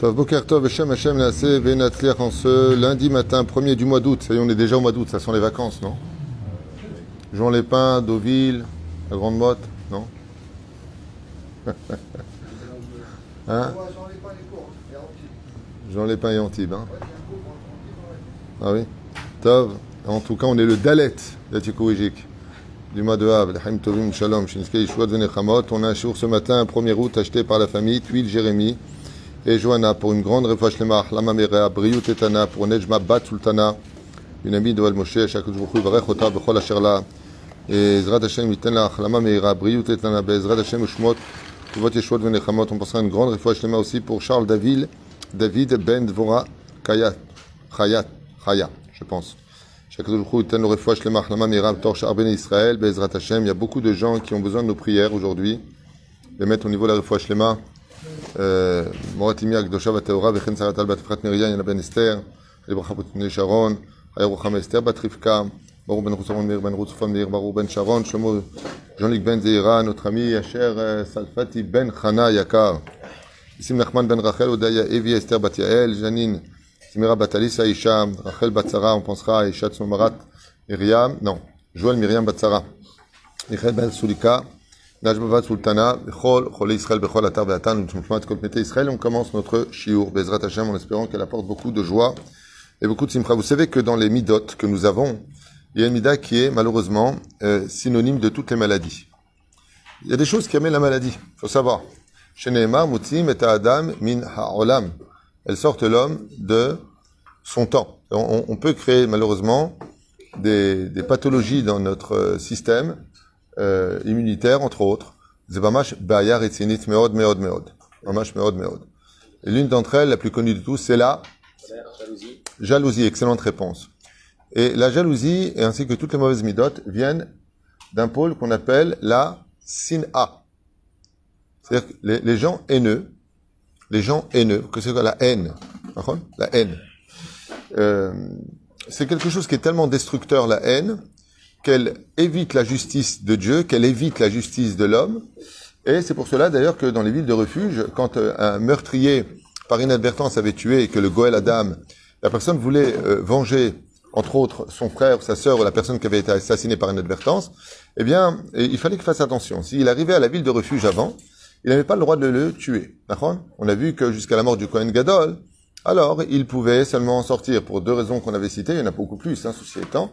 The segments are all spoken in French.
Tov. Hashem Hashem en ce lundi matin, premier du mois d'août. Ça y est, on est déjà au mois d'août, ça sont les vacances, non? Jean Lépin, Deauville, la Grande Motte, non? Hein? Jean Lépin et Antibes, hein? Ah oui? Tov, en tout cas, on est le Dalet d'Atikoujik du mois de Av, Haim Tovim Shalom. On a un jour ce matin, 1er août, acheté par la famille, Tuile Jérémie et Johanna pour une grande refouach lema, Lama Merea, Briut Etana, pour Nejma Bat Sultana, une amie de Moshe, chaque jour, Varech Ota, Bechol Asherla, et Zrat Hashem Yiten la Lama Meera, Briut Etana, Bezrat Hashem Ushmot, Tuvot Yeshuot Venechamot. On pensera une grande refouach lema aussi pour Charles David, David Ben Dvora Kayat, Chayat, Chaya, je pense. Chaque jour, le refouach lema, Lama Meera, Torch Arben Israël, Hashem. Il y a beaucoup de gens qui ont besoin de nos prières aujourd'hui. Les mettre au niveau de la refouach lema. מורת אמי הקדושה והטהורה וכן שרת על בת יפחת מרים, ינה בן אסתר, לברכה בני שרון, היה רוחמה אסתר בת רבקה, ברור בן חוסרון מאיר בן רות מאיר, ברור בן שרון, שלמה ז'וניק בן זעירה, ami אשר סלפתי בן חנה יקר, ניסים נחמן בן רחל, הודיה אבי אסתר בת יעל, ז'נין זמירה בת אליסה אישה, רחל בת שרה, pensera אישה צמרת מרים, non, joël מרים בת שרה, מיכאל בן סוליקה, Sultana. On commence notre shiur, Bezrat Hashem, en espérant qu'elle apporte beaucoup de joie et beaucoup de simcha. Vous savez que dans les midot que nous avons, il y a une mida qui est malheureusement euh, synonyme de toutes les maladies. Il y a des choses qui amènent la maladie, il faut savoir. Adam, Min Ha'olam. Elles sortent l'homme de son temps. On, peut créer malheureusement des, des pathologies dans notre système euh, immunitaire, entre autres. C'est mamash baya retzinit meod, meod, meod. Mamash meod, meod. Et l'une d'entre elles, la plus connue de tous, c'est la jalousie. Jalousie, excellente réponse. Et la jalousie, et ainsi que toutes les mauvaises midotes, viennent d'un pôle qu'on appelle la sin'a. C'est-à-dire que les, les, gens haineux, les gens haineux, que c'est quoi la haine La haine. Euh, c'est quelque chose qui est tellement destructeur, la haine, qu'elle évite la justice de Dieu, qu'elle évite la justice de l'homme. Et c'est pour cela d'ailleurs que dans les villes de refuge, quand un meurtrier par inadvertance avait tué et que le Goël Adam, la personne voulait euh, venger, entre autres, son frère, sa sœur ou la personne qui avait été assassinée par inadvertance, eh bien, il fallait qu'il fasse attention. S'il arrivait à la ville de refuge avant, il n'avait pas le droit de le tuer. On a vu que jusqu'à la mort du Cohen Gadol, alors il pouvait seulement en sortir pour deux raisons qu'on avait citées, il y en a beaucoup plus, hein, ceci étant.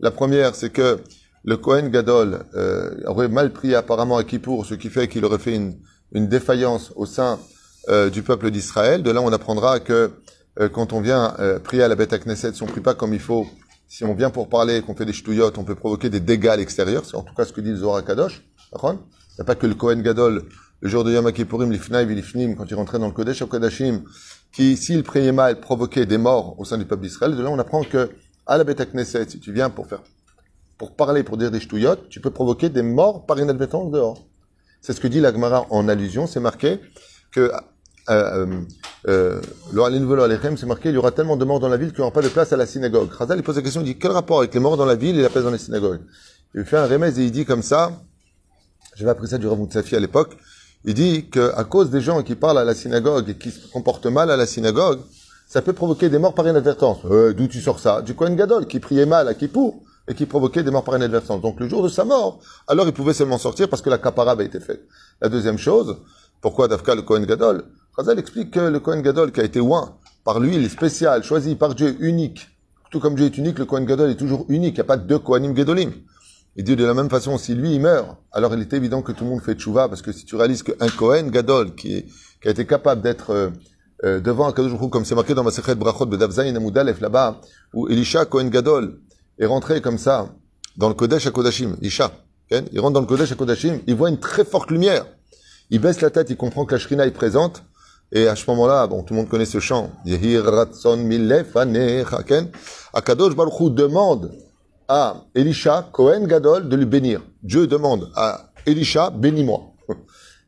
La première, c'est que le Kohen Gadol euh, aurait mal pris apparemment à Kippour, ce qui fait qu'il aurait fait une, une, défaillance au sein euh, du peuple d'Israël. De là, on apprendra que euh, quand on vient prier à la bête à Knesset, si on prie pas comme il faut, si on vient pour parler, qu'on fait des ch'touillottes, on peut provoquer des dégâts à l'extérieur. C'est en tout cas ce que dit le Zohar Kadosh. Il n'y a pas que le Kohen Gadol, le jour de Yom Kippourim, l'Ifnaï, l'Ifnim, quand il rentrait dans le Kodesh au Kodashim, qui, s'il priait mal, provoquait des morts au sein du peuple d'Israël. De là, on apprend que à la Beth Knesset, si tu viens pour faire, pour parler, pour dire des ch'touillottes, tu peux provoquer des morts par inadvertance dehors. C'est ce que dit la Gemara en allusion, c'est marqué que, euh, euh, euh c'est marqué, il y aura tellement de morts dans la ville qu'il n'y aura pas de place à la synagogue. Khazal, il pose la question, il dit, quel rapport avec les morts dans la ville et la place dans les synagogues? Il fait un remède et il dit comme ça, j'avais appris ça du Rav Safi à l'époque, il dit que à cause des gens qui parlent à la synagogue et qui se comportent mal à la synagogue, ça peut provoquer des morts par inadvertance. Euh, D'où tu sors ça? Du Kohen Gadol, qui priait mal à Kippour et qui provoquait des morts par inadvertance. Donc le jour de sa mort, alors il pouvait seulement sortir parce que la capara avait été faite. La deuxième chose, pourquoi Dafka le Kohen Gadol? Chazal explique que le Kohen Gadol qui a été oint par l'huile spéciale, choisi par Dieu, unique, tout comme Dieu est unique, le Kohen Gadol est toujours unique, il n'y a pas deux Kohanim Gadolim. Il dit de la même façon, si lui il meurt, alors il est évident que tout le monde fait tchouva, parce que si tu réalises qu'un Kohen Gadol qui, qui a été capable d'être euh, devant Akadosh comme c'est marqué dans ma secret Brachot Bedavzayin Amudalef là-bas, où Elisha Kohen Gadol est rentré comme ça dans le Kodesh à Isha. Il rentre dans le Kodesh à il voit une très forte lumière. Il baisse la tête, il comprend que la Shrina est présente. Et à ce moment-là, bon, tout le monde connaît ce chant. Akadosh Baruch demande à Elisha, Kohen Gadol, de lui bénir. Dieu demande à Elisha, bénis-moi.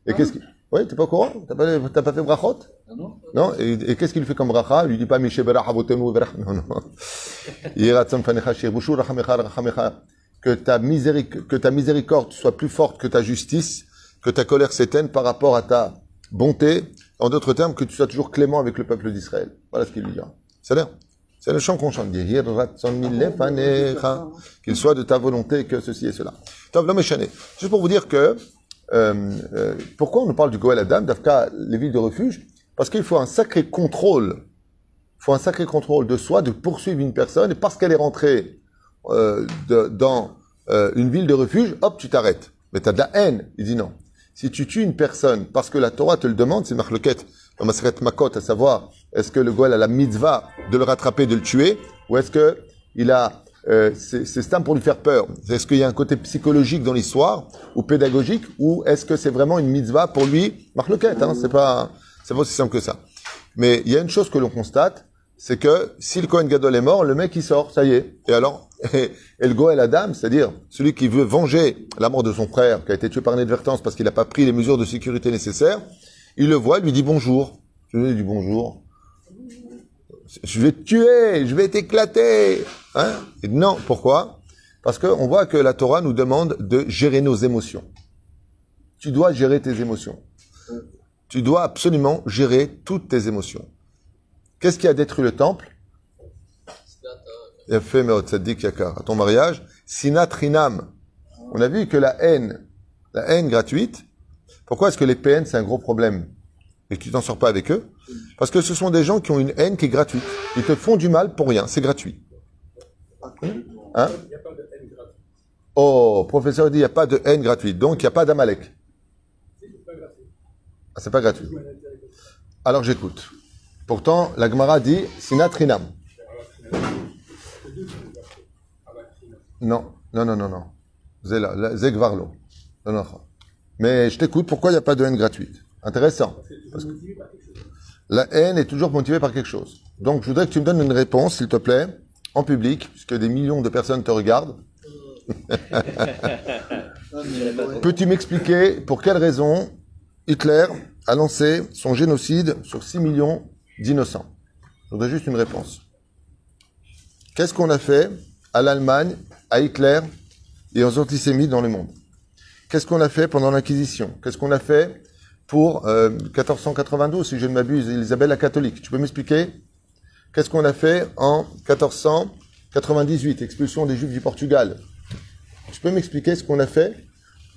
Et qu'est-ce qu'il... Oui, t'es pas au courant T'as pas, pas fait brachot Non. Non Et, et qu'est-ce qu'il fait comme bracha Il lui dit pas Mishe berach avotenu berach. Non, non. que ta, miséricorde, que ta miséricorde soit plus forte que ta justice, que ta colère s'éteigne par rapport à ta bonté. en d'autres termes, que tu sois toujours clément avec le peuple d'Israël. Voilà ce qu'il lui dira. C'est l'air. C'est le chant qu'on chante. Qu'il soit de ta volonté que ceci et cela. Juste pour vous dire que, euh, euh, pourquoi on nous parle du Goël Adam, d'Afka, les villes de refuge? Parce qu'il faut un sacré contrôle. Il faut un sacré contrôle de soi, de poursuivre une personne, et parce qu'elle est rentrée euh, dans une ville de refuge, hop, tu t'arrêtes. Mais tu as de la haine. Il dit non. Si tu tues une personne parce que la Torah te le demande, c'est marloquette dans Maseret Makot, à savoir, est-ce que le Goël a la mitzvah de le rattraper, de le tuer, ou est-ce que il a, euh, c'est c'est pour lui faire peur Est-ce qu'il y a un côté psychologique dans l'histoire, ou pédagogique, ou est-ce que c'est vraiment une mitzvah pour lui Marloquette, hein, c'est pas, c'est pas aussi simple que ça. Mais il y a une chose que l'on constate, c'est que si le Kohen Gadol est mort, le mec il sort, ça y est. Et alors, et, le Goël Adam, c'est-à-dire celui qui veut venger la mort de son frère, qui a été tué par inadvertance parce qu'il n'a pas pris les mesures de sécurité nécessaires, il le voit, lui dit bonjour. Je lui dis bonjour. Je vais te tuer, je vais t'éclater. Hein non, pourquoi? Parce qu'on voit que la Torah nous demande de gérer nos émotions. Tu dois gérer tes émotions. Tu dois absolument gérer toutes tes émotions. Qu'est-ce qui a détruit le temple? À ton mariage, Sinat Rinam. On a vu que la haine, la haine gratuite, pourquoi est-ce que les PN c'est un gros problème? Et tu t'en sors pas avec eux Parce que ce sont des gens qui ont une haine qui est gratuite. Ils te font du mal pour rien, c'est gratuit. Hein Oh, professeur dit il n'y a pas de haine gratuite, donc il n'y a pas d'Amalek. Ah, c'est pas gratuit. Alors j'écoute. Pourtant, la Gemara dit Sinatrinam. Non, non, non, non, non. Zegvarlo. Non, non. Mais je t'écoute, pourquoi il n'y a pas de haine gratuite? Intéressant. la haine est toujours motivée par quelque chose. Donc, je voudrais que tu me donnes une réponse, s'il te plaît, en public, puisque des millions de personnes te regardent. Peux-tu m'expliquer pour quelle raison Hitler a lancé son génocide sur 6 millions d'innocents? Je voudrais juste une réponse. Qu'est-ce qu'on a fait à l'Allemagne, à Hitler et aux antisémites dans le monde? Qu'est-ce qu'on a fait pendant l'Inquisition? Qu'est-ce qu'on a fait pour 1492, euh, si je ne m'abuse, Isabelle la catholique. Tu peux m'expliquer Qu'est-ce qu'on a fait en 1498, expulsion des Juifs du Portugal? Tu peux m'expliquer ce qu'on a fait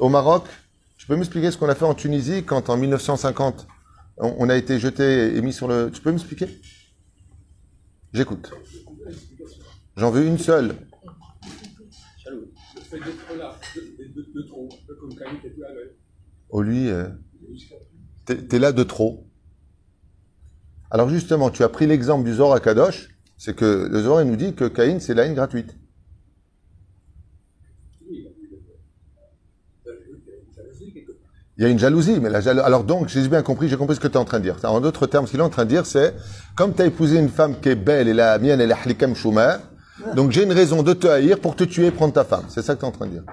au Maroc? Tu peux m'expliquer ce qu'on a fait en Tunisie quand en 1950 on, a été jeté et mis sur le... Tu peux m'expliquer? J'écoute. J'en veux une seule. Oh lui, euh, t'es là de trop. Alors justement, tu as pris l'exemple du Zohar à Kadosh, c'est que le Zohar nous dit que Caïn c'est la haine gratuite. Il y a une jalousie, mais la jalousie. Alors donc, j'ai bien compris, j'ai compris ce que tu es en train de dire. En d'autres termes, ce qu'il est en train de dire, c'est comme tu as épousé une femme qui est belle et la mienne, elle est hlikam shumer, donc j'ai une raison de te haïr pour te tuer et prendre ta femme. C'est ça que tu es en train de dire.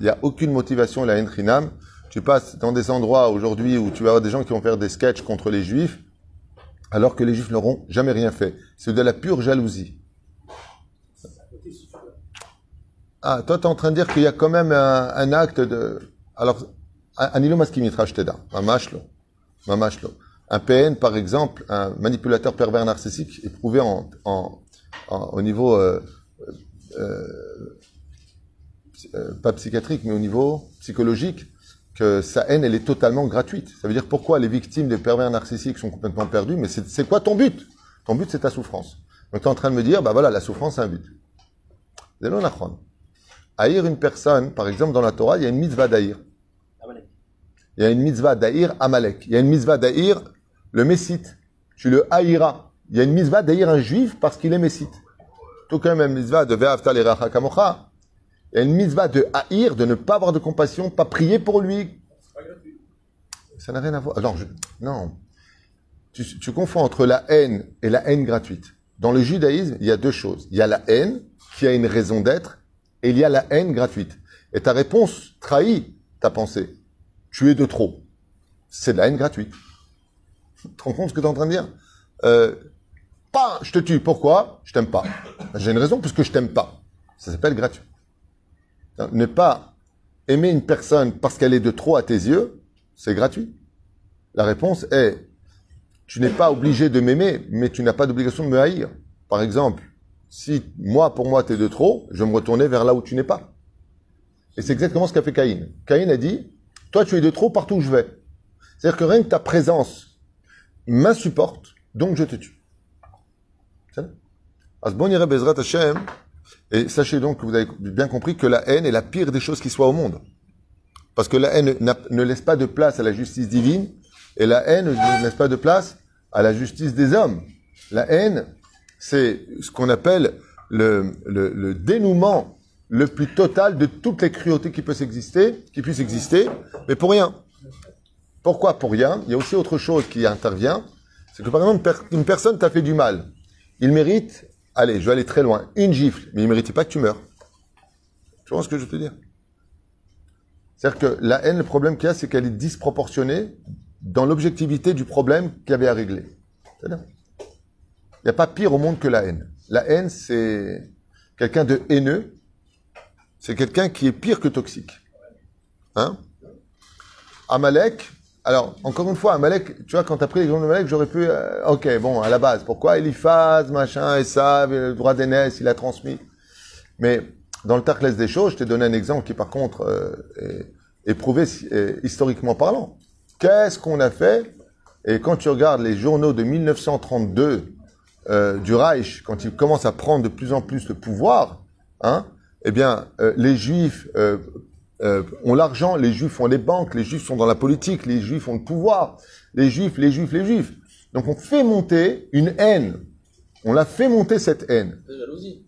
Il n'y a aucune motivation, la haine trinam. Tu passes dans des endroits aujourd'hui où tu vas avoir des gens qui vont faire des sketchs contre les juifs, alors que les juifs n'auront jamais rien fait. C'est de la pure jalousie. Ah, toi, tu es en train de dire qu'il y a quand même un, acte de... Alors, un maskimitra shteda, mamashlo, mamashlo. Un PN, par exemple, un manipulateur pervers narcissique, éprouvé au niveau euh, euh, euh, pas psychiatrique, mais au niveau psychologique, que sa haine, elle est totalement gratuite. Ça veut dire pourquoi les victimes des pervers narcissiques sont complètement perdues, mais c'est quoi ton but? Ton but, c'est ta souffrance. Donc, tu es en train de me dire, bah voilà, la souffrance a un but. Haïr une personne, par exemple, dans la Torah, il y a une mitzvah d'haïr. Il y a une mitzvah d'haïr Amalek. Il y a une mitzvah d'haïr le Messite. Tu le haïras. Il y a une mitzvah d'haïr un juif parce qu'il est Messite. Tout comme une mitzvah de Ve'avta kamocha. Il y a une de haïr, de ne pas avoir de compassion, pas prier pour lui. Ça n'a rien à voir. Alors, non. Tu, confonds entre la haine et la haine gratuite. Dans le judaïsme, il y a deux choses. Il y a la haine, qui a une raison d'être, et il y a la haine gratuite. Et ta réponse trahit ta pensée. Tu es de trop. C'est la haine gratuite. Tu te rends compte ce que tu es en train de dire? Euh, Pas, je te tue. Pourquoi? Je t'aime pas. J'ai une raison, parce que je t'aime pas. Ça s'appelle gratuit. Ne pas aimer une personne parce qu'elle est de trop à tes yeux, c'est gratuit. La réponse est, tu n'es pas obligé de m'aimer, mais tu n'as pas d'obligation de me haïr. Par exemple, si moi, pour moi, tu es de trop, je vais me retourner vers là où tu n'es pas. Et c'est exactement ce qu'a fait Caïn. Caïn a dit, toi, tu es de trop partout où je vais. C'est-à-dire que rien que ta présence m'insupporte, donc je te tue. Et sachez donc que vous avez bien compris que la haine est la pire des choses qui soient au monde. Parce que la haine ne laisse pas de place à la justice divine, et la haine ne laisse pas de place à la justice des hommes. La haine, c'est ce qu'on appelle le, dénouement le plus total de toutes les cruautés qui peuvent qui puissent exister, mais pour rien. Pourquoi pour rien? Il y a aussi autre chose qui intervient, c'est que par exemple une personne t'a fait du mal, il mérite, allez, je vais aller très loin, une gifle, mais il ne méritait pas que tu meurs. Tu vois ce que je veux te dire? C'est-à-dire que la haine, le problème qu'il y a, c'est qu'elle est disproportionnée dans l'objectivité du problème qu'il y avait à régler. Il n'y a pas pire au monde que la haine. La haine, c'est quelqu'un de haineux, c'est quelqu'un qui est pire que toxique. Hein? Amalek, alors, encore une fois, Amalek, tu vois, quand tu as pris l'exemple de Amalek, j'aurais pu, euh, ok, bon, à la base, pourquoi Eliphaz, machin, et ça, le droit d'aînesse, il a transmis. Mais dans le Tarkles des choses, je t'ai donné un exemple qui, par contre, euh, est, prouvé historiquement parlant. Qu'est-ce qu'on a fait? Et quand tu regardes les journaux de 1932 euh, du Reich, quand ils commencent à prendre de plus en plus le pouvoir, hein, eh bien, les Juifs euh, ont l'argent, les juifs ont les banques, les juifs sont dans la politique, les juifs ont le pouvoir, les juifs, les juifs, les juifs. Donc on fait monter une haine. On l'a fait monter cette haine. La jalousie.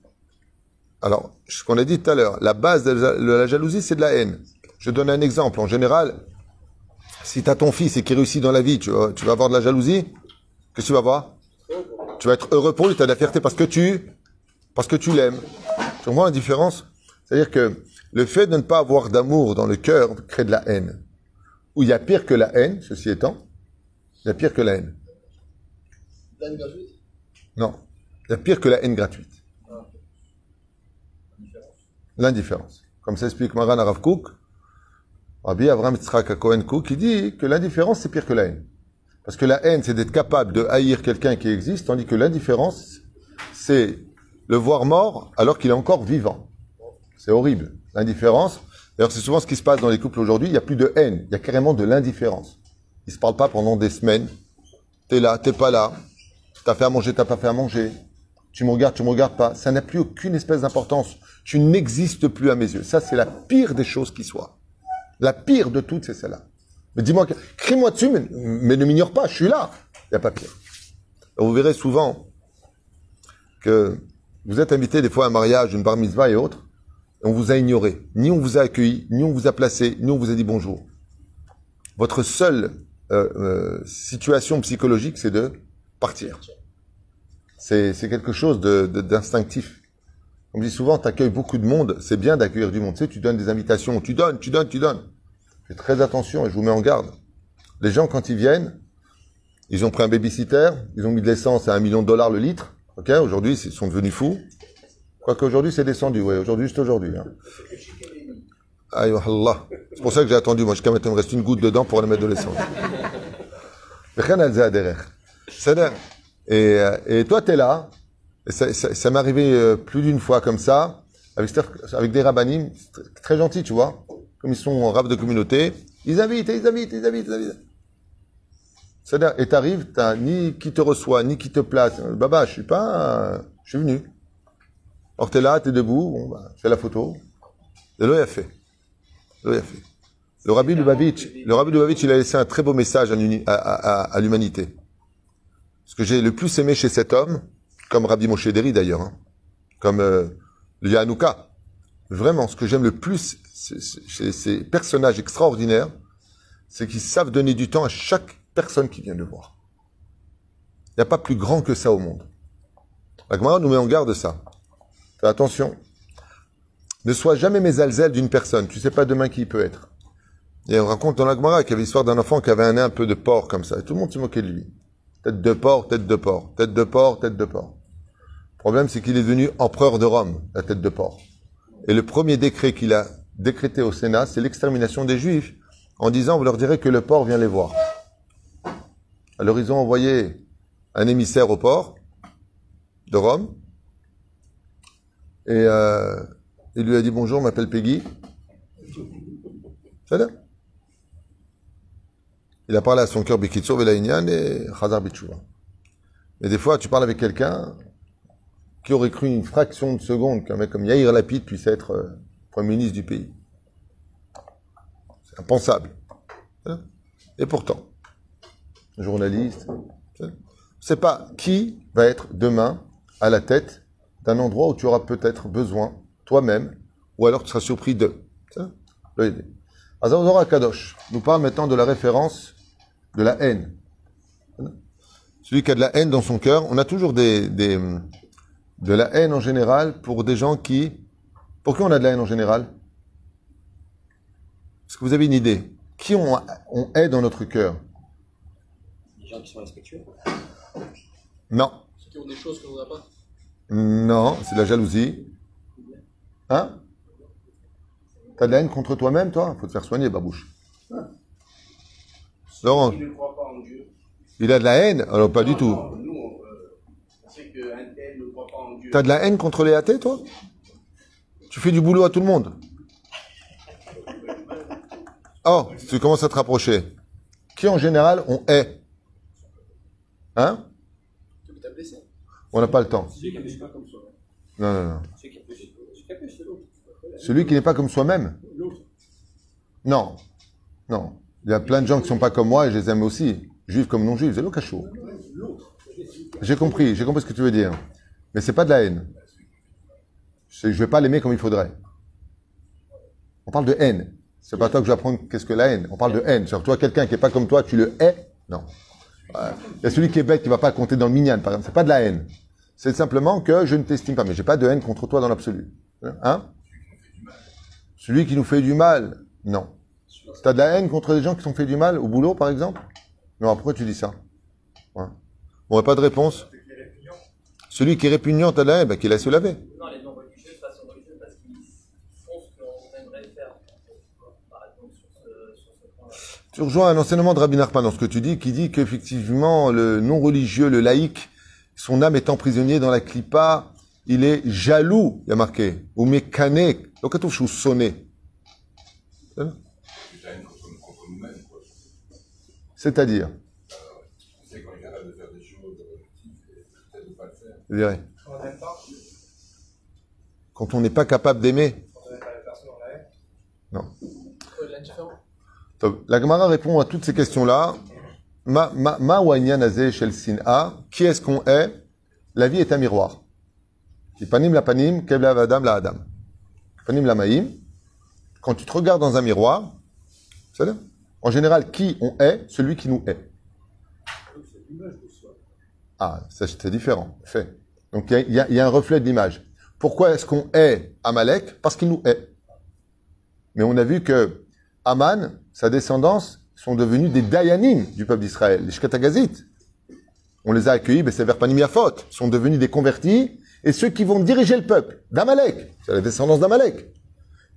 Alors, ce qu'on a dit tout à l'heure, la base de la jalousie, c'est de la haine. Je donne un exemple. En général, si tu as ton fils et qu'il réussit dans la vie, tu vas, tu vas avoir de la jalousie, qu'est-ce que tu vas avoir? Tu vas être heureux pour lui, tu as de la fierté parce que tu, parce que tu l'aimes. Tu comprends la différence? C'est-à-dire que le fait de ne pas avoir d'amour dans le cœur crée de la haine. Ou il y a pire que la haine, ceci étant, il y a pire que la haine. La haine gratuite? Non. Il y a pire que la haine gratuite. L'indifférence. Comme ça explique Maran Arav Kouk, Rabbi Avram Tzrak Cohen Kouk, qui dit que l'indifférence, c'est pire que la haine. Parce que la haine, c'est d'être capable de haïr quelqu'un qui existe, tandis que l'indifférence, c'est le voir mort alors qu'il est encore vivant. C'est horrible. L'indifférence. D'ailleurs, c'est souvent ce qui se passe dans les couples aujourd'hui. Il n'y a plus de haine. Il y a carrément de l'indifférence. Ils se parlent pas pendant des semaines. T'es là, t'es pas là. T'as fait à manger, t'as pas fait à manger. Tu me regardes, tu me regardes pas. Ça n'a plus aucune espèce d'importance. Tu n'existes plus à mes yeux. Ça, c'est la pire des choses qui soient. La pire de toutes, c'est celle-là. Mais dis-moi, crie-moi dessus, mais, ne m'ignore pas, je suis là. Il n'y a pas pire. vous verrez souvent que vous êtes invité des fois à un mariage, une bar mitzvah et autres on vous a ignoré, ni on vous a accueilli, ni on vous a placé, ni on vous a dit bonjour. Votre seule euh, euh, situation psychologique, c'est de partir. C'est quelque chose d'instinctif. De, on dit souvent, tu accueilles beaucoup de monde, c'est bien d'accueillir du monde. Tu sais, tu donnes des invitations, tu donnes, tu donnes, tu donnes. Faites très attention et je vous mets en garde. Les gens, quand ils viennent, ils ont pris un babysitter, ils ont mis de l'essence à un million de dollars le litre. Ok, aujourd'hui, ils sont devenus fous. Quoique aujourd'hui, c'est descendu, oui. Aujourd'hui, c'est aujourd'hui. Hein. Allah. C'est pour ça que j'ai attendu. Moi, jusqu'à maintenant, il me reste une goutte dedans pour aller mettre de l'essence. Et, euh, et toi, tu es là. Et ça, m'est arrivé euh, plus d'une fois comme ça, avec, avec des rabbinim, très gentils, tu vois. Comme ils sont en de communauté. Ils invitent, ils invitent, ils invitent, ils invitent. C'est-à-dire, et t'as ni qui te reçoit, ni qui te place. Baba, je suis pas, je suis venu. Alors t'es là, t'es debout, bon, bah, fais la photo. Et l'eau a fait. L'eau a fait. Le rabbi Lubavitch, le rabbi Lubavitch, il a laissé un très beau message à, l'humanité. Ce que j'ai le plus aimé chez cet homme, comme Rabbi Moshe Deri d'ailleurs, hein, comme euh, le vraiment, ce que j'aime le plus chez ces personnages extraordinaires, c'est qu'ils savent donner du temps à chaque personne qui vient le voir. Il n'y a pas plus grand que ça au monde. La Gemara nous met en garde de ça. Attention. Ne sois jamais mésalzel d'une personne. Tu sais pas demain qui il peut être. Et on raconte dans la Gemara qu'il y avait l'histoire d'un enfant qui avait un nez un peu de porc comme ça. Et tout le monde se moquait de lui. Tête de porc, tête de porc, tête de porc, tête de porc. Le problème, c'est qu'il est devenu empereur de Rome, la tête de porc. Et le premier décret qu'il a décrété au Sénat, c'est l'extermination des Juifs, en disant, vous leur direz que le porc vient les voir. Alors ils ont envoyé un émissaire au port de Rome. Et euh, il lui a dit bonjour, m'appelle Peggy. C'est. Il a parlé à son cœur Bikitsur Velaïnian et Khazar Bichouva. Mais des fois, tu parles avec quelqu'un qui aurait cru une fraction de seconde qu'un mec comme Yair Lapid puisse être euh, Premier ministre du pays. C'est impensable. Et pourtant, journaliste, c'est pas qui va être demain à la tête d'un endroit où tu auras peut-être besoin toi-même, ou alors tu seras surpris d'eux. Azazora Kadosh nous parle maintenant de la référence de la haine. Celui qui a de la haine dans son cœur, on a toujours des, des, de la haine en général pour des gens qui... Pour qui on a de la haine en général? Est-ce que vous avez une idée? Qui on, on hait dans notre cœur? Les gens qui sont respectueux? Non. Ceux qui ont des choses qu'on n'a pas? Non, c'est de la jalousie. Hein? T'as de la haine contre toi-même, toi? Faut te faire soigner, babouche. Il ne croit pas en Dieu? il a de la haine? Alors pas du tout. non, Nous, on sait qu'un tel ne croit pas en Dieu. T'as de la haine contre les athées, toi? Tu fais du boulot à tout le monde? Oh, tu commences à te rapprocher. Qui en général on hait? Hein Celui qui t'a blessé. On n'a pas le temps. Celui qui ne pas comme soi. Non, non, non. Celui qui n'est pas comme soi-même. Non. Non. Il y a plein de gens qui ne sont pas comme moi et je les aime aussi. Juifs comme non-juifs, c'est le cachot. J'ai compris, j'ai compris ce que tu veux dire. Mais c'est pas de la haine. Je vais pas l'aimer comme il faudrait. On parle de haine. C'est pas toi que je vais apprendre qu'est-ce que la haine. On parle de haine. Sur toi, quelqu'un qui est pas comme toi, tu le hais? Non. Il y a celui qui est bête qui va pas compter dans le minyan, par exemple. C'est pas de la haine. C'est simplement que je ne t'estime pas. Mais j'ai pas de haine contre toi dans l'absolu. Hein? Celui qui nous fait du mal Non. T'as de la haine contre des gens qui sont fait du mal au boulot, par exemple? Non, pourquoi tu dis ça? Ouais. Bon, pas de réponse. Celui qui est répugnant, t'as de la haine, bah, qu'il laisse se laver. Non, les non-religieux façon religieux parce qu'ils font ce qu'on aimerait faire. Par exemple, sur ce, sur ce point-là. Tu rejoins un enseignement de Rabbi Nachman dans ce que tu dis, qui dit qu'effectivement, le non-religieux, le laïc, son âme étant prisonnier dans la clipa, il est jaloux, il y a marqué, ou mécané, donc je sonné. C'est-à-dire, quand on n'est pas capable d'aimer, on n'aime pas la personne, on la hait. non. Ouais, L'indifférent. Donc, La Gemara répond à toutes ces questions-là. Ma, ma, ma shel sin'a. Qui est-ce qu'on est? La vie est un miroir. Panim la panim, kev la adam la adam. Panim la maïm. Quand tu te regardes dans un miroir. En général, qui on est Celui qui nous est. Ah, c'est différent. Fait. Donc, il y a- a- y a un reflet de l'image. Pourquoi est-ce qu'on est Amalek? Parce qu'il nous est. Mais on a vu que Aman, sa descendance, sont devenus des Dayanim du peuple d'Israël, les Shkatagazites. On les a accueillis, ben c'est vers Panim Yafot, sont devenus des convertis, et ceux qui vont diriger le peuple, d'Amalek, c'est la descendance d'Amalek.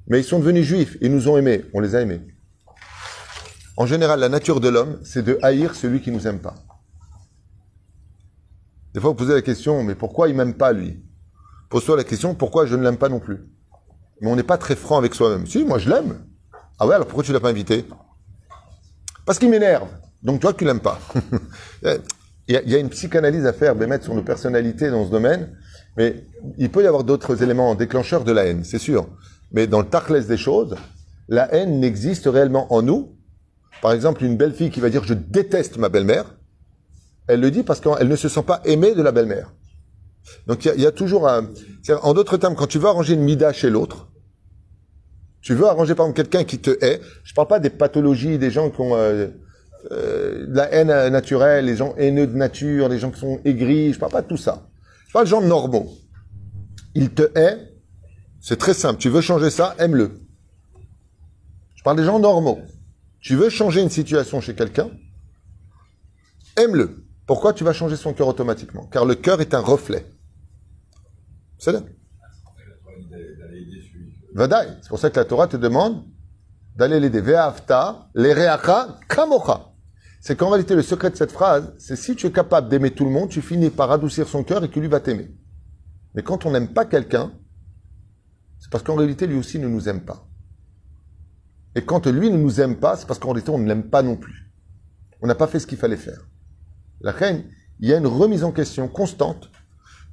Mais ils sont devenus juifs, ils nous ont aimés, on les a aimés. En général, la nature de l'homme, c'est de haïr celui qui nous aime pas. Des fois, vous posez la question, mais pourquoi il m'aime pas, lui? Pose-toi la question, pourquoi je ne l'aime pas non plus? Mais on n'est pas très franc avec soi-même. Si, moi je l'aime. Ah ouais, alors pourquoi tu l'as pas invité? Parce qu'il m'énerve. Donc toi, tu l'aimes pas. il, y a, il y a une psychanalyse à faire, mettre sur nos personnalités dans ce domaine. Mais il peut y avoir d'autres éléments déclencheurs de la haine, c'est sûr. Mais dans le tachlès des choses, la haine n'existe réellement en nous. Par exemple, une belle fille qui va dire je déteste ma belle-mère, elle le dit parce qu'elle ne se sent pas aimée de la belle-mère. Donc il y y a toujours un... En d'autres termes, quand tu veux arranger une mida chez l'autre, tu veux arranger par exemple quelqu'un qui te hait, je parle pas des pathologies, des gens qui ont euh, euh, de la haine naturelle, les gens haineux de nature, les gens qui sont aigris, je parle pas de tout ça. Je parle de gens normaux. Il te hait, c'est très simple, tu veux changer ça, aime-le. Je parle des gens normaux. Tu veux changer une situation chez quelqu'un, aime-le. Pourquoi tu vas changer son cœur automatiquement? Car le cœur est un reflet. C'est là. D'aller d'aller aider celui que- Vadaï. C'est pour ça que la Torah te demande d'aller l'aider. Ve'afta, les kamocha. c'est qu'en réalité, le secret de cette phrase, c'est si tu es capable d'aimer tout le monde, tu finis par adoucir son cœur et que lui va t'aimer. Mais quand on n'aime pas quelqu'un, c'est parce qu'en réalité, lui aussi ne nous aime pas. Et quand lui ne nous aime pas, c'est parce qu'en réalité, on ne l'aime pas non plus. On n'a pas fait ce qu'il fallait faire. La reine, il y a une remise en question constante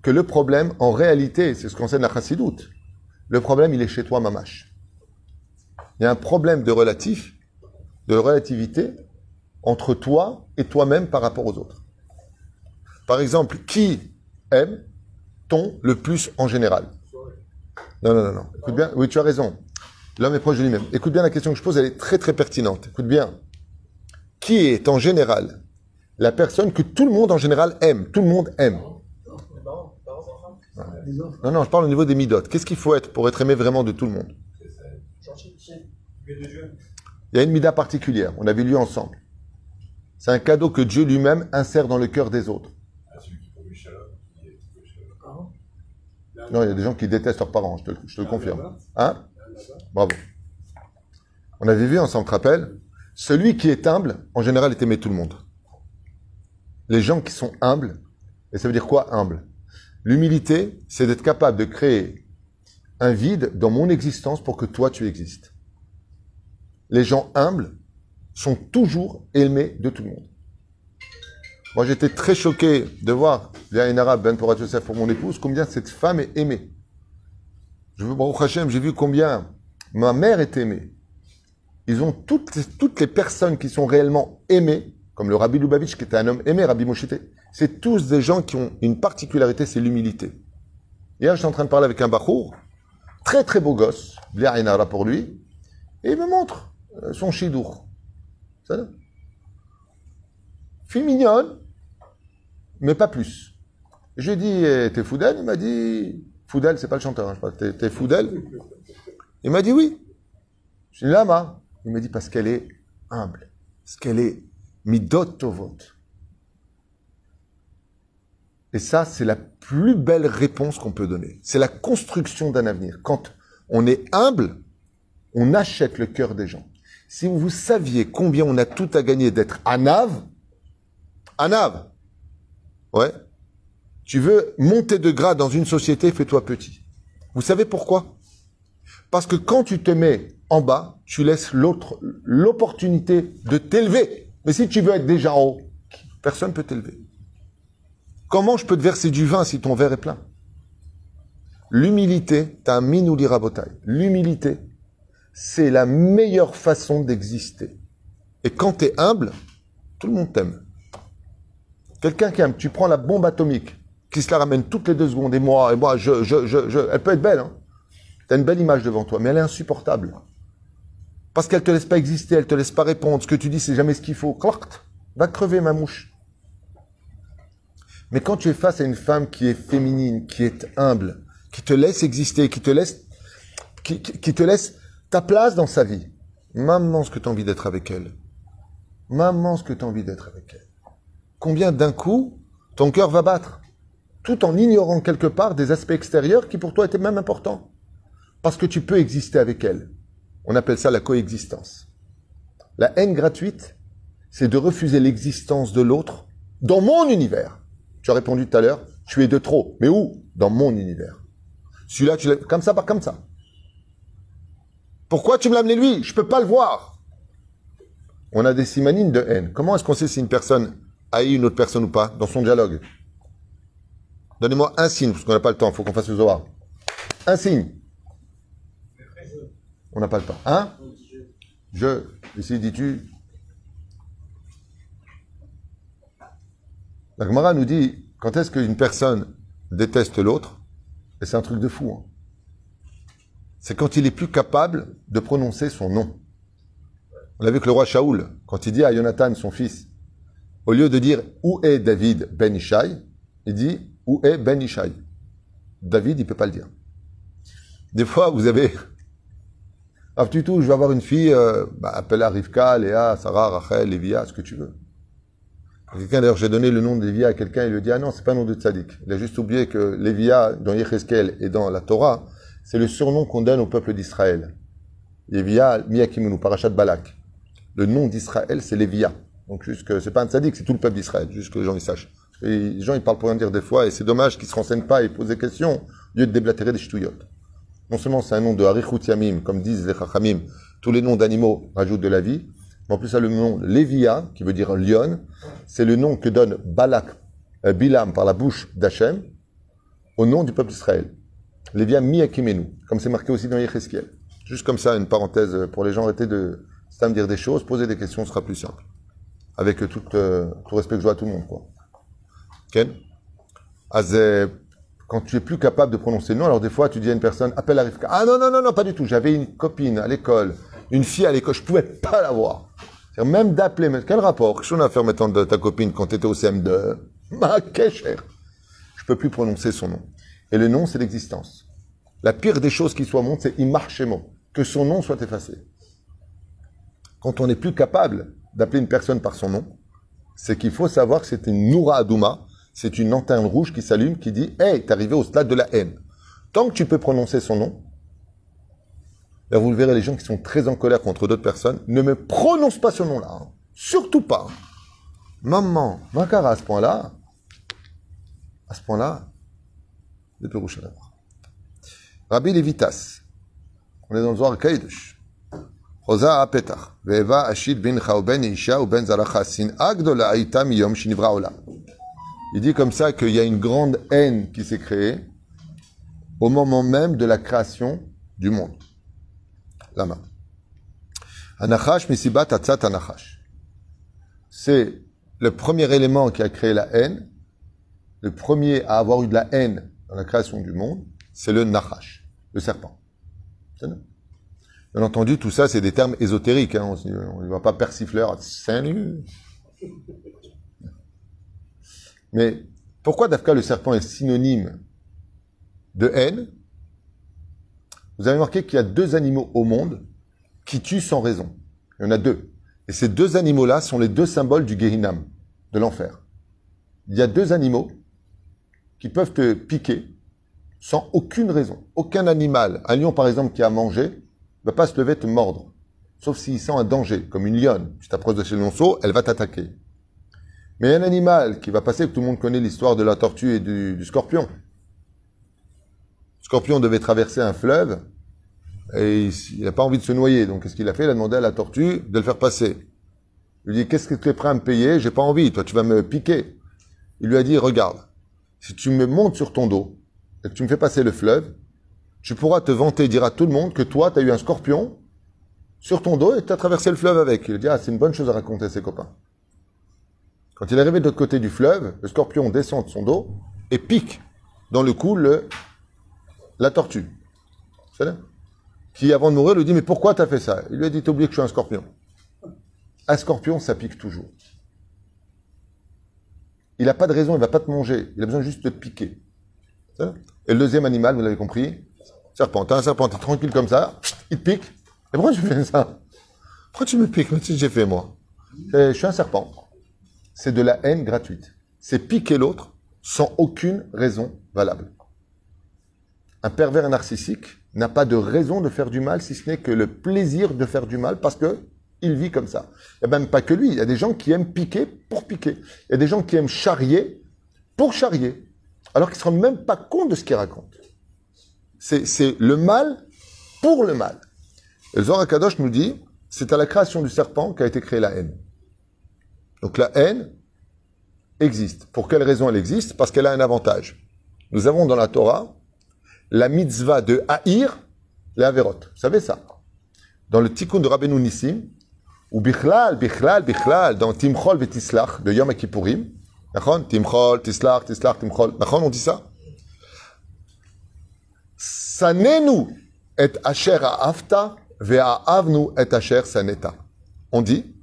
que le problème, en réalité, c'est ce qu'enseigne la chassidoute, le problème, il est chez toi, mamache. Il y a un problème de relatif, de relativité entre toi et toi-même par rapport aux autres. Par exemple, qui aime-t-on le plus en général? Non, non, non, non. Écoute bien. Oui, tu as raison. L'homme est proche de lui-même. Écoute bien la question que je pose, elle est très très pertinente. Écoute bien. Qui est en général la personne que tout le monde en général aime? Tout le monde aime. Les parents, les parents, c'est enfant. Non, non, je parle au niveau des midotes. Qu'est-ce qu'il faut être pour être aimé vraiment de tout le monde? Il y a une mida particulière. On a vu lui ensemble. C'est un cadeau que Dieu lui-même insère dans le cœur des autres. Shalom. Non, il y a des gens qui détestent leurs parents, je te, je te le confirme. Hein? Bravo. On avait vu ensemble, tu te rappelles? Celui qui est humble, en général, est aimé de tout le monde. Les gens qui sont humbles, et ça veut dire quoi humble? L'humilité, c'est d'être capable de créer un vide dans mon existence pour que toi tu existes. Les gens humbles sont toujours aimés de tout le monde. Moi, j'étais très choqué de voir, il y a un arabe, Ben Porat Yosef, pour mon épouse, combien cette femme est aimée. Je veux, Baruch Hashem, j'ai vu combien ma mère est aimée. Ils ont toutes, toutes les personnes qui sont réellement aimées, comme le Rabbi Lubavitch, qui était un homme aimé, Rabbi Moshite, c'est tous des gens qui ont une particularité, c'est l'humilité. Hier, j'étais en train de parler avec un Bachour, très très beau gosse, Blia Inara pour lui, et il me montre euh, son chidour. Ça Fille mignonne, mais pas plus. Je lui ai dit, eh, t'es Foudel? Il m'a dit, Foudel, c'est pas le chanteur, hein, je t'es Foudel? Il m'a dit oui. Je lui ai dit, Lama. Il m'a dit, parce qu'elle est humble, parce qu'elle est midot tovot. Et ça, c'est la plus belle réponse qu'on peut donner. C'est la construction d'un avenir. Quand on est humble, on achète le cœur des gens. Si vous saviez combien on a tout à gagner d'être anave, anave, ouais, tu veux monter de grade dans une société, fais-toi petit. Vous savez pourquoi? Parce que quand tu te mets en bas, tu laisses l'autre l'opportunité de t'élever. Mais si tu veux être déjà en haut, personne ne peut t'élever. Comment je peux te verser du vin si ton verre est plein? L'humilité, t'as un minouli rabotaille. L'humilité, c'est la meilleure façon d'exister. Et quand tu es humble, tout le monde t'aime. Quelqu'un qui aime, tu prends la bombe atomique, qui se la ramène toutes les deux secondes, et moi, et moi. Elle peut être belle, hein. Tu as une belle image devant toi, mais elle est insupportable. Parce qu'elle te laisse pas exister, elle te laisse pas répondre. Ce que tu dis, c'est jamais ce qu'il faut. Clact, va crever, ma mouche. Mais quand tu es face à une femme qui est féminine, qui est humble, qui te laisse exister, qui te laisse, qui- qui te laisse ta place dans sa vie, maman, ce que tu as envie d'être avec elle. Maman, ce que tu as envie d'être avec elle. Combien d'un coup, ton cœur va battre, tout en ignorant quelque part des aspects extérieurs qui pour toi étaient même importants. Parce que tu peux exister avec elle. On appelle ça la coexistence. La haine gratuite, c'est de refuser l'existence de l'autre dans mon univers. Tu as répondu tout à l'heure, tu es de trop. Mais où? Dans mon univers. Celui-là, tu l'as comme ça par comme ça. Pourquoi tu me l'as amené lui? Je peux pas le voir. On a des simanines de haine. Comment est-ce qu'on sait si une personne haït une autre personne ou pas dans son dialogue? Donnez-moi un signe, parce qu'on n'a pas le temps, il faut qu'on fasse le Zohar. Un signe. On n'a pas le temps. Hein? Je. Ici, dis-tu? La Gemara nous dit quand est-ce qu'une personne déteste l'autre, et c'est un truc de fou. hein. C'est quand il est plus capable de prononcer son nom. On l'a vu que le roi Shaoul, quand il dit à Jonathan, son fils, au lieu de dire où est David ben Ishai, il dit où est ben Ishai. David, il peut pas le dire. Des fois, vous avez ah, tu tout, je vais avoir une fille, euh, bah, appelle-la Rivka, Léa, Sarah, Rachel, Lévia, ce que tu veux. Quelqu'un, d'ailleurs, j'ai donné le nom de Lévia à quelqu'un, il lui dit, ah non, c'est pas un nom de tzaddik. Il a juste oublié que Lévia, dans Yecheskel et dans la Torah, c'est le surnom qu'on donne au peuple d'Israël. Lévia, Miyakimunu, Parashat Balak. Le nom d'Israël, c'est Lévia. Donc, juste que c'est pas un tzaddik, c'est tout le peuple d'Israël, juste que les gens ils sachent. Les gens ils parlent pour rien dire des fois, et c'est dommage qu'ils se renseignent pas et posent des questions, au lieu de déblatérer des ch'touillottes. Non seulement c'est un nom de Harichut Yamim, comme disent les Chachamim, tous les noms d'animaux rajoutent de la vie, mais en plus ça le nom Lévia, qui veut dire lion, c'est le nom que donne Balak, euh, Bilam par la bouche d'Hachem, au nom du peuple d'Israël. Lévia mi-akimenu, comme c'est marqué aussi dans Yecheskiel. Juste comme ça, une parenthèse pour les gens, arrêtez de à me dire des choses, poser des questions sera plus simple. Avec tout, euh, respect que je dois à tout le monde, quoi. Ken? Quand tu es plus capable de prononcer non, alors des fois tu dis à une personne, appelle la Rivka. Ah non, non, non, non, pas du tout. J'avais une copine à l'école, une fille à l'école, je pouvais pas la voir. Même d'appeler, mais quel rapport Qu'est-ce qu'on a à faire maintenant de ta copine quand tu étais au CM2 Ma kécher Je peux plus prononcer son nom. Et le nom, c'est l'existence. La pire des choses qui soit monde, c'est Imarchemo, que son nom soit effacé. Quand on n'est plus capable d'appeler une personne par son nom, c'est qu'il faut savoir que c'est une Noura Adouma, c'est une lanterne rouge qui s'allume, qui dit Hey, t'es arrivé au stade de la haine. Tant que tu peux prononcer son nom, là vous le verrez, les gens qui sont très en colère contre d'autres personnes, ne me prononce pas ce nom-là. hein. Surtout pas. Maman, Makara, à ce point-là, à ce point-là, le Pérouche à. Rabbi Levitas, on est dans le Zohar Kaidush. Rosa Petach, Ve'eva Ashid bin Chaoben Isha ou Ben Zaracha, Sin'a gdola haïta miyom shinivra. Il dit comme ça qu'il y a une grande haine qui s'est créée au moment même de la création du monde. Lama. Anachash misibat atzat anachash. C'est le premier élément qui a créé la haine, le premier à avoir eu de la haine dans la création du monde, c'est le nachash, le serpent. Bien entendu, tout ça, c'est des termes ésotériques. Hein. On ne va pas persifleur. Salut mais pourquoi Dafka le serpent est synonyme de haine? Vous avez remarqué qu'il y a deux animaux au monde qui tuent sans raison. Il y en a deux. Et ces deux animaux-là sont les deux symboles du Gehinam, de l'enfer. Il y a deux animaux qui peuvent te piquer sans aucune raison. Aucun animal, un lion par exemple qui a mangé, ne va pas se lever te mordre. Sauf s'il sent un danger, comme une lionne. Tu t'approches de chez le lionceau, elle va t'attaquer. Mais un animal qui va passer, que tout le monde connaît l'histoire de la tortue et du, scorpion. Le scorpion devait traverser un fleuve et il n'a pas envie de se noyer. Donc qu'est-ce qu'il a fait? Il a demandé à la tortue de le faire passer. Il lui dit Qu'est-ce que tu es prêt à me payer? J'ai pas envie, toi tu vas me piquer. Il lui a dit Regarde, si tu me montes sur ton dos et que tu me fais passer le fleuve, tu pourras te vanter dire à tout le monde que toi, tu as eu un scorpion sur ton dos et tu as traversé le fleuve avec. Il dit Ah, c'est une bonne chose à raconter à ses copains. Quand il est arrivé de l'autre côté du fleuve, le scorpion descend de son dos et pique dans le cou la tortue. Qui, avant de mourir, lui dit Mais pourquoi t'as fait ça? Il lui a dit T'as oublié que je suis un scorpion. Un scorpion, ça pique toujours. Il n'a pas de raison, il ne va pas te manger. Il a besoin juste de te piquer. Et le deuxième animal, vous l'avez compris Serpent. Un serpent, t'es tranquille comme ça, il pique. Et pourquoi tu fais ça? Pourquoi tu me piques? Qu'est-ce que j'ai fait, moi? Je suis un serpent c'est de la haine gratuite. C'est piquer l'autre sans aucune raison valable. Un pervers narcissique n'a pas de raison de faire du mal si ce n'est que le plaisir de faire du mal parce que il vit comme ça. A même pas que lui. Il y a des gens qui aiment piquer pour piquer. Il y a des gens qui aiment charrier pour charrier. Alors qu'ils ne se rendent même pas compte de ce qu'ils racontent. C'est, le mal pour le mal. Et Zohar Kadosh nous dit, c'est à la création du serpent qu'a été créée la haine. Donc la haine existe. Pour quelle raison elle existe? Parce qu'elle a un avantage. Nous avons dans la Torah la mitzvah de haïr les averot. Vous savez ça? Dans le tikkun de Rabbeinu Nissim, ou bichlal, bichlal, bichlal, dans Timchol vetislach de Yom Kippourim, Timchol, tislach, tislach, timchol. On dit ça? Sanenu et asher et asher saneta. On dit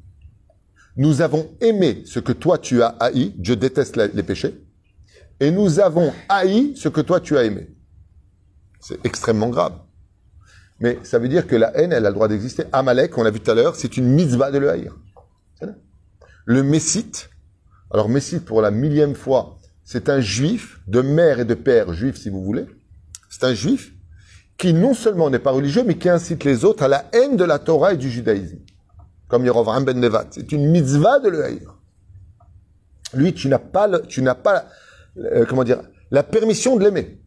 nous avons aimé ce que toi tu as haï, Dieu déteste les péchés, et nous avons haï ce que toi tu as aimé. C'est extrêmement grave. Mais ça veut dire que la haine, elle a le droit d'exister. Amalek, on l'a vu tout à l'heure, c'est une mitzvah de le haïr. Le Messite, alors Messite pour la millième fois, c'est un juif, de mère et de père juif si vous voulez. C'est un juif qui non seulement n'est pas religieux, mais qui incite les autres à la haine de la Torah et du judaïsme. Comme Yerovram ben Nevat. C'est une mitzvah de le haïr. Lui, tu n'as pas, tu n'as pas, euh, comment dire, la permission de l'aimer.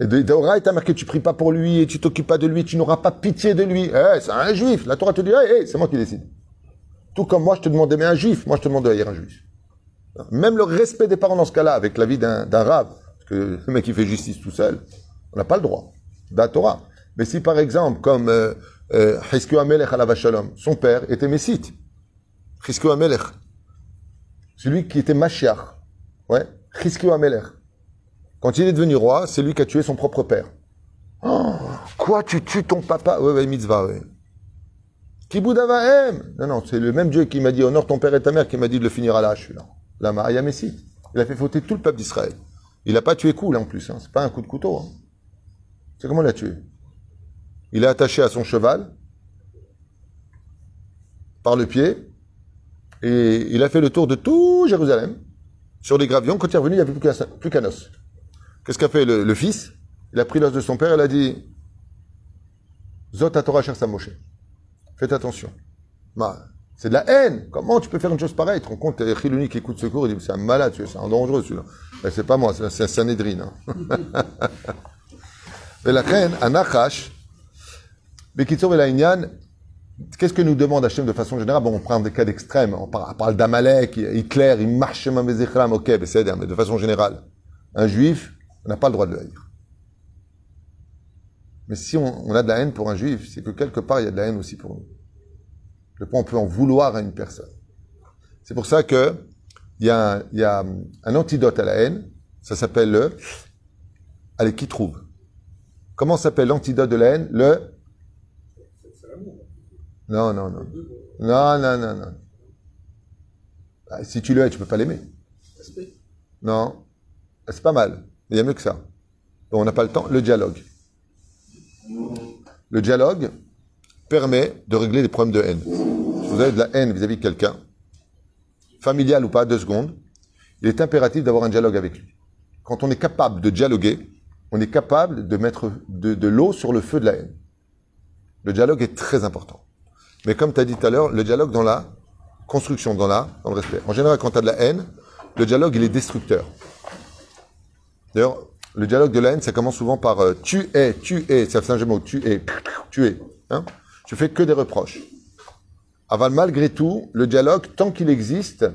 Et de Torah est marqué, tu pries pas pour lui et tu t'occupes pas de lui, tu n'auras pas pitié de lui. Eh, c'est un juif. La Torah te dit, eh, eh, c'est moi qui décide. Tout comme moi, je te demande d'aimer un juif, moi je te demande de haïr un juif. Même le respect des parents dans ce cas-là, avec la vie d'un d'un rave, parce que le mec qui fait justice tout seul, on n'a pas le droit, la Torah. Mais si par exemple, comme euh, Amelech Shalom, son père était Messite, Hiskeu Amelech, celui qui était Mashiach, ouais, Hiskeu Amelech. Quand il est devenu roi, c'est lui qui a tué son propre père. Oh, quoi, tu tues ton papa? Ouais, ouais, mitzvah, ouais. Kibudavahem Non, non, c'est le même Dieu qui m'a dit honore ton père et ta mère qui m'a dit de le finir à l'âge, celui-là. La. Il a fait fauter tout le peuple d'Israël. Il n'a pas tué coup, là, en plus. Hein. C'est pas un coup de couteau. Hein. C'est comment il l'a tué? Il est attaché à son cheval par le pied et il a fait le tour de tout Jérusalem sur les gravions. Quand il est revenu, il n'y avait plus qu'un os. Qu'est-ce qu'a fait le, fils? Il a pris l'os de son père et il a dit Zot Torah cher Moshe. Faites attention. C'est de la haine. Comment tu peux faire une chose pareille? Tu te rends compte, qui écoute secours, il dit c'est un malade, c'est un dangereux celui-là. Ben, c'est pas moi, c'est un Sanhedrin. Hein. Et la reine, un Bekitsur et qu'est-ce que nous demande Hachem de façon générale? Bon, on prend des cas d'extrême, on par- on parle d'Amalek, Hitler, il marche même Bezechram, ok, c'est mais de façon générale, un juif, on n'a pas le droit de le haïr. Mais si on, a de la haine pour un juif, c'est que quelque part, il y a de la haine aussi pour nous. Le point, on peut en vouloir à une personne. C'est pour ça que il y, a, il y a un antidote à la haine, ça s'appelle le... Allez, qui trouve? Comment s'appelle l'antidote de la haine? Le... Non, non, non. Non, non, non, non. Ah, si tu le hais, tu peux pas l'aimer. Non. C'est pas mal. Il y a mieux que ça. Bon, on n'a pas le temps. Le dialogue. Le dialogue permet de régler des problèmes de haine. Si vous avez de la haine vis-à-vis de quelqu'un, familial ou pas, deux secondes, il est impératif d'avoir un dialogue avec lui. Quand on est capable de dialoguer, on est capable de mettre de, de l'eau sur le feu de la haine. Le dialogue est très important. Mais comme tu as dit tout à l'heure, le dialogue dans la construction, dans, la, dans le respect. En général, quand tu as de la haine, le dialogue, il est destructeur. D'ailleurs, le dialogue de la haine, ça commence souvent par euh, tu es, tu es, c'est un mots, tu es, tu es. Hein tu fais que des reproches. Aval, malgré tout, le dialogue, tant qu'il existe,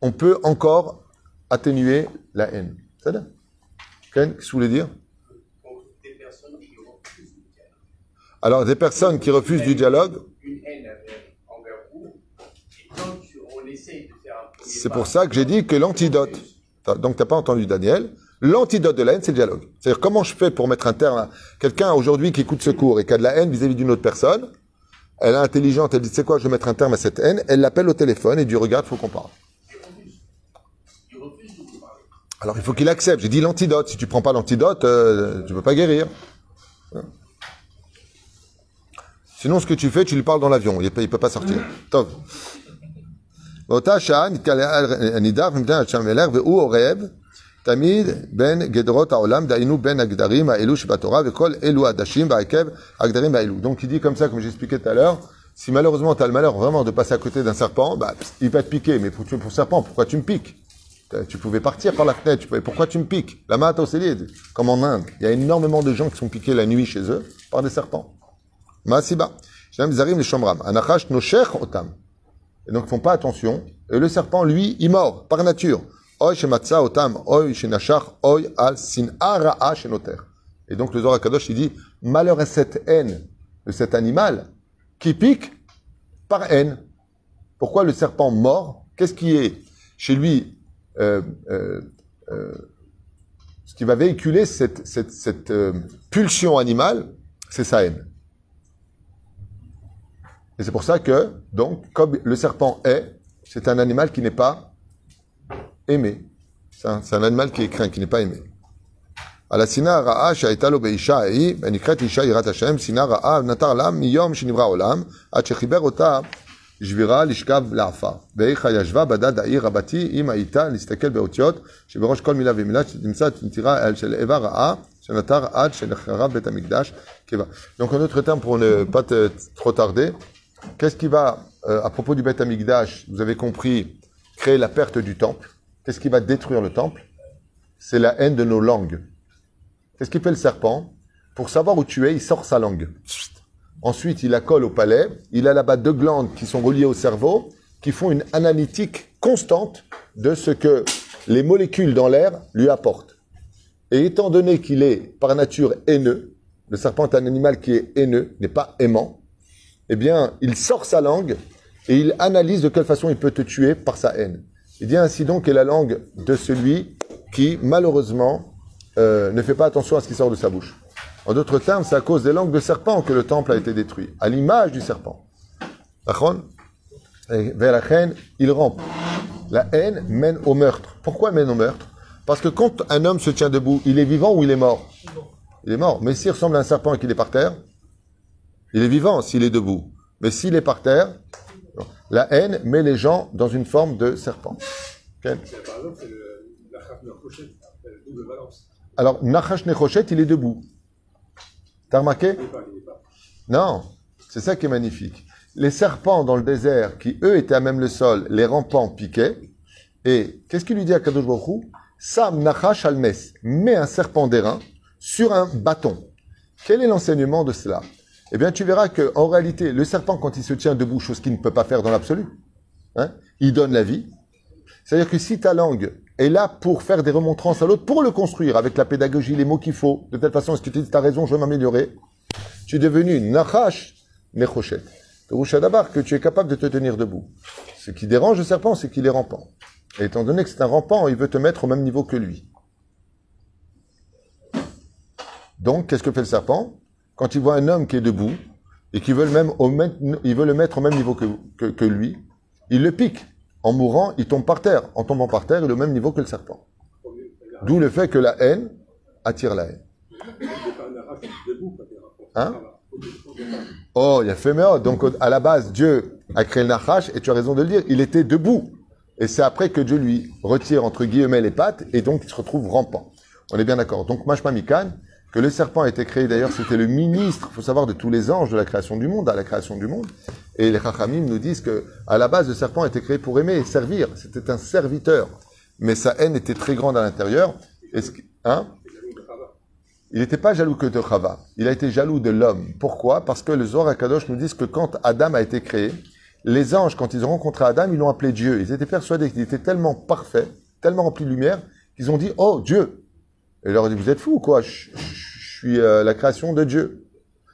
on peut encore atténuer la haine. C'est ça qu'est-ce que vous voulez dire contre des personnes qui refusent le dialogue. Alors, des personnes qui refusent du dialogue, c'est pour ça que j'ai dit que l'antidote, T'as- donc tu n'as pas entendu Daniel, l'antidote de la haine, c'est le dialogue. C'est-à-dire comment je fais pour mettre un terme à quelqu'un aujourd'hui qui écoute secours et qui a de la haine vis-à-vis d'une autre personne, elle est intelligente, elle dit, sais quoi, je vais mettre un terme à cette haine, elle l'appelle au téléphone et dit, regarde, faut qu'on parle. il. Alors il faut qu'il accepte. J'ai dit l'antidote. Si tu prends pas l'antidote, euh, tu peux pas guérir. Hein. Sinon, ce que tu fais, tu lui parles dans l'avion. Il peut, il peut pas sortir. Tov. באותה שעה נתקלע הנידח מפני השם המלך והוא אורב תמיד בין גדרות העולם, דהיינו בין הגדרים האלו שבתורה וכל אלו עדשים בהרכב הגדרים האלו. Donc il dit comme ça, comme j'expliquais tout à l'heure, si malheureusement tu as le malheur vraiment de passer à côté d'un serpent, bah, il va te piquer. Mais pour, pour le serpent, pourquoi tu me piques tu pouvais partir par la fenêtre. Tu pouvais, pourquoi tu me piques La mata au célier, comme en Inde. Il y a énormément de gens qui sont piqués la nuit chez eux par des serpents. Et donc, ils font pas attention. Et le serpent, lui, il mord, par nature. Otam, al. Et donc, le Zohar Kadosh, il dit, malheur à cette haine de cet animal qui pique par haine. Pourquoi le serpent mord? Qu'est-ce qui est chez lui euh, euh, euh, ce qui va véhiculer cette euh, pulsion animale, c'est sa haine. Et c'est pour ça que, donc, comme le serpent est, c'est un animal qui n'est pas aimé. C'est un, c'est un animal qui est craint, qui n'est pas aimé. על השנאה הרעה שהייתה לו באישה ההיא, ונקראת אישה יראת השם, שנאה רעה נטר לה מיום שנברא העולם, עד שחיבר אותה שבירה לשכב לעפר. ואיכה ישבה בדד העיר רבתי, אם הייתה להסתכל באותיות, שבראש כל מילה ומילה, שתמצא נטירה של איבה רעה, שנטר עד שנחרב בית המקדש קיבה. Donc un autre terme pour ne pas te- trop tarder, qu'est-ce qui va, euh, à propos du Beth Amikdash, vous avez compris, créer la perte du temple Qu'est-ce qui va détruire le temple? C'est la haine de nos langues. Qu'est-ce qu'il fait le serpent? Pour savoir où tu es, il sort sa langue. Ensuite, il la colle au palais. Il a là-bas deux glandes qui sont reliées au cerveau, qui font une analytique constante de ce que les molécules dans l'air lui apportent. Et étant donné qu'il est par nature haineux, le serpent est un animal qui est haineux, n'est pas aimant, eh bien, il sort sa langue et il analyse de quelle façon il peut te tuer par sa haine. Il dit ainsi donc est la langue de celui qui, malheureusement, euh, ne fait pas attention à ce qui sort de sa bouche. En d'autres termes, c'est à cause des langues de serpent que le temple a été détruit, à l'image du serpent. Vers la haine, il rampe. La haine mène au meurtre. Pourquoi mène au meurtre? Parce que quand un homme se tient debout, il est vivant ou il est mort Il est mort. Mais s'il ressemble à un serpent et qu'il est par terre, il est vivant s'il est debout. Mais s'il est par terre, la haine met les gens dans une forme de serpent. Balance. Alors, Nachash Nechoshet, il est debout. T'as remarqué? Non, c'est ça qui est magnifique. Les serpents dans le désert, qui eux étaient à même le sol, les rampants piquaient. Et qu'est-ce qu'il lui dit à Kadosh Baruch Sam Nachash Almes, mets un serpent d'airain sur un bâton. Quel est l'enseignement de cela? Eh bien, tu verras que en réalité, le serpent, quand il se tient debout, chose qu'il ne peut pas faire dans l'absolu, hein, il donne la vie. C'est-à-dire que si ta langue est là pour faire des remontrances à l'autre, pour le construire avec la pédagogie, les mots qu'il faut, de telle façon, est-ce que tu dis, t'as raison, je vais m'améliorer, tu es devenu Nachash Nechoshet. Roucha d'abord que tu es capable de te tenir debout. Ce qui dérange le serpent, c'est qu'il est rampant. Et étant donné que c'est un rampant, il veut te mettre au même niveau que lui. Donc, qu'est-ce que fait le serpent? Quand il voit un homme qui est debout et qui veut le, même le mettre au même niveau que, que, lui, il le pique. En mourant, il tombe par terre. En tombant par terre, il est au même niveau que le serpent. D'où le fait que la haine attire la haine. Hein? Oh, il y a fait méo. Donc, à la base, Dieu a créé le Nachash, et tu as raison de le dire, il était debout. Et c'est après que Dieu lui retire, entre guillemets, les pattes, et donc il se retrouve rampant. On est bien d'accord. Donc, Mashma Mikan, que le serpent a été créé, d'ailleurs, c'était le ministre, faut savoir, de tous les anges de la création du monde, à la création du monde. Et les Chachamim nous disent que, à la base, le serpent a été créé pour aimer et servir. C'était un serviteur. Mais sa haine était très grande à l'intérieur. Est-ce hein? Il n'était pas jaloux que de Chava. Il a été jaloux de l'homme. Pourquoi? Parce que le Zohar Akadosh nous dit que quand Adam a été créé, les anges, quand ils ont rencontré Adam, ils l'ont appelé Dieu. Ils étaient persuadés qu'il était tellement parfait, tellement rempli de lumière, qu'ils ont dit « Oh, Dieu !» Et il leur dit « Vous êtes fous ou quoi? Je, suis euh, la création de Dieu. »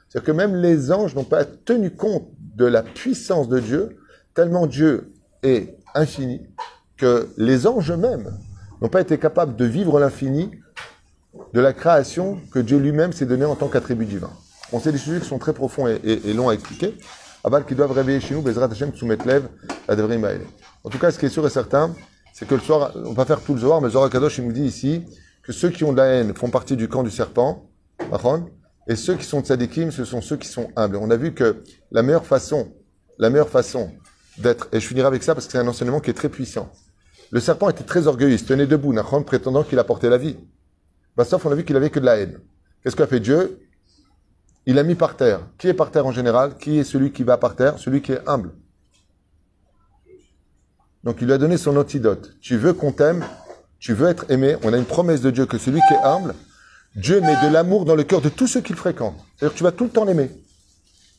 C'est-à-dire que même les anges n'ont pas tenu compte de la puissance de Dieu, tellement Dieu est infini, que les anges eux-mêmes n'ont pas été capables de vivre l'infini de la création que Dieu lui-même s'est donné en tant qu'attribut divin. On sait des sujets qui sont très profonds et, longs à expliquer. Aval qui doivent réveiller chez nous, Bezrat Hashem, Tsumet Lev, la Maële. En tout cas, ce qui est sûr et certain, c'est que le soir, on va faire tout le Zohar, mais Zohar Kadosh, il nous dit ici que ceux qui ont de la haine font partie du camp du serpent, et ceux qui sont tzadikim, ce sont ceux qui sont humbles. On a vu que la meilleure façon, la meilleure façon d'être, et je finirai avec ça parce que c'est un enseignement qui est très puissant. Le serpent était très orgueilleux, il tenait debout, prétendant qu'il apportait la vie. Bah, on a vu qu'il avait que de la haine. Qu'est-ce qu'a fait Dieu? Il l'a mis par terre. Qui est par terre en général? Qui est celui qui va par terre? Celui qui est humble. Donc il lui a donné son antidote. Tu veux qu'on t'aime? Tu veux être aimé On a une promesse de Dieu que celui qui est humble, Dieu met de l'amour dans le cœur de tous ceux qu'il fréquente. C'est-à-dire que tu vas tout le temps l'aimer.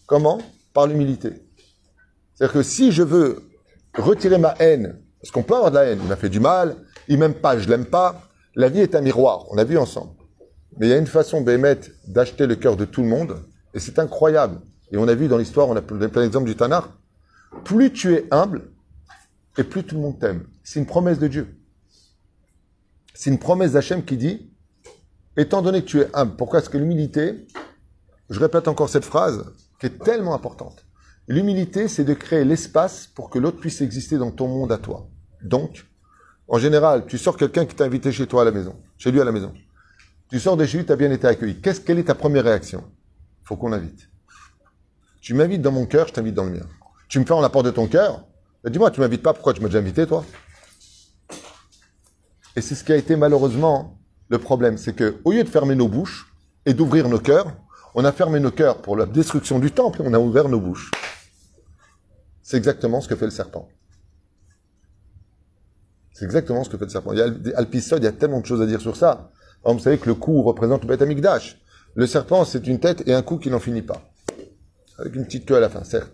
Comment? Par l'humilité. C'est-à-dire que si je veux retirer ma haine, parce qu'on peut avoir de la haine, il m'a fait du mal, il m'aime pas, je l'aime pas, la vie est un miroir, on a vu ensemble. Mais il y a une façon, Bémet, d'acheter le cœur de tout le monde, et c'est incroyable. Et on a vu dans l'histoire, on a plein d'exemples du Tanar. Plus tu es humble, et plus tout le monde t'aime. C'est une promesse de Dieu. C'est une promesse d'Hachem qui dit, étant donné que tu es humble, pourquoi est-ce que l'humilité, je répète encore cette phrase, qui est tellement importante. L'humilité, c'est de créer l'espace pour que l'autre puisse exister dans ton monde à toi. Donc, en général, tu sors quelqu'un qui t'a invité chez toi à la maison, chez lui à la maison. Tu sors de chez lui, tu as bien été accueilli. Quelle est ta première réaction? Faut qu'on invite. Tu m'invites dans mon cœur, je t'invite dans le mien. Tu me fais en la porte de ton cœur, ben dis-moi, tu m'invites pas, pourquoi tu m'as déjà invité, toi? Et c'est ce qui a été malheureusement le problème, c'est que au lieu de fermer nos bouches et d'ouvrir nos cœurs, on a fermé nos cœurs pour la destruction du temple et on a ouvert nos bouches. C'est exactement ce que fait le serpent. C'est exactement ce que fait le serpent. Il y a des il y a tellement de choses à dire sur ça. Vous savez que le cou représente le Beth Amikdash. Le serpent, c'est une tête et un cou qui n'en finit pas. Avec une petite queue à la fin, certes.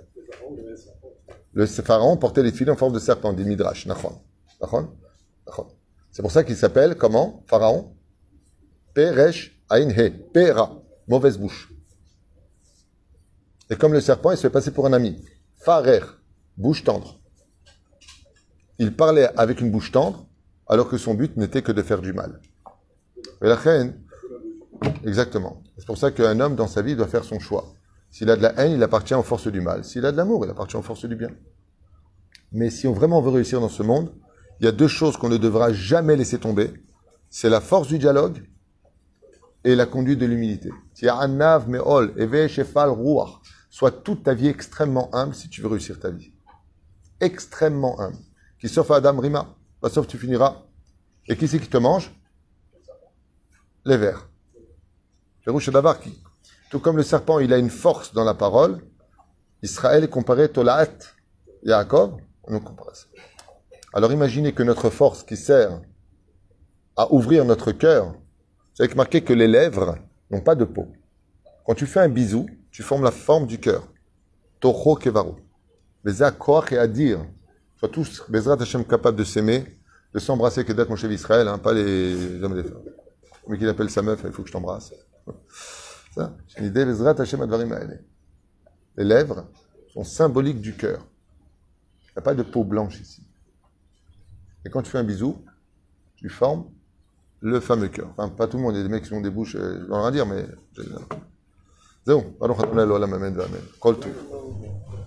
Le pharaon portait les filets en forme de serpent, dit Midrash. Nachon. Nachon? Nachon. C'est pour ça qu'il s'appelle, comment? Pharaon? Peresh Ain He. Pera. Mauvaise bouche. Et comme le serpent, il se fait passer pour un ami. Farer. Bouche tendre. Il parlait avec une bouche tendre, alors que son but n'était que de faire du mal. Et la reine, exactement. C'est pour ça qu'un homme dans sa vie doit faire son choix. S'il a de la haine, il appartient aux forces du mal. S'il a de l'amour, il appartient aux forces du bien. Mais si on vraiment veut réussir dans ce monde, il y a deux choses qu'on ne devra jamais laisser tomber. C'est la force du dialogue et la conduite de l'humilité. Sois toute ta vie extrêmement humble si tu veux réussir ta vie. Extrêmement humble. Qui sauf Adam Rima, bah, sauf tu finiras. Et qui c'est qui te mange? Les vers. d'avoir qui Tout comme le serpent, il a une force dans la parole. Israël est comparé Tolaat Yaakov. On nous compare ça. Alors imaginez que notre force qui sert à ouvrir notre cœur, avez marqué que les lèvres n'ont pas de peau. Quand tu fais un bisou, tu formes la forme du cœur. Toho kevaru. Les accords et à dire. Sois tous, Bezrat Hashem, capables de s'aimer, de s'embrasser, que d'être mon chef Israël, hein, pas les hommes les femmes. Mais qu'il appelle sa meuf, il faut que je t'embrasse. Ça, c'est Bezrat Hashem Advarim Les lèvres sont symboliques du cœur. Il n'y a pas de peau blanche ici. Et quand tu fais un bisou, tu formes le fameux cœur. Enfin, pas tout le monde, il y a des mecs qui ont des bouches, euh, je vais rien dire, mais. Zéon, allons, la même, la même, colle tout.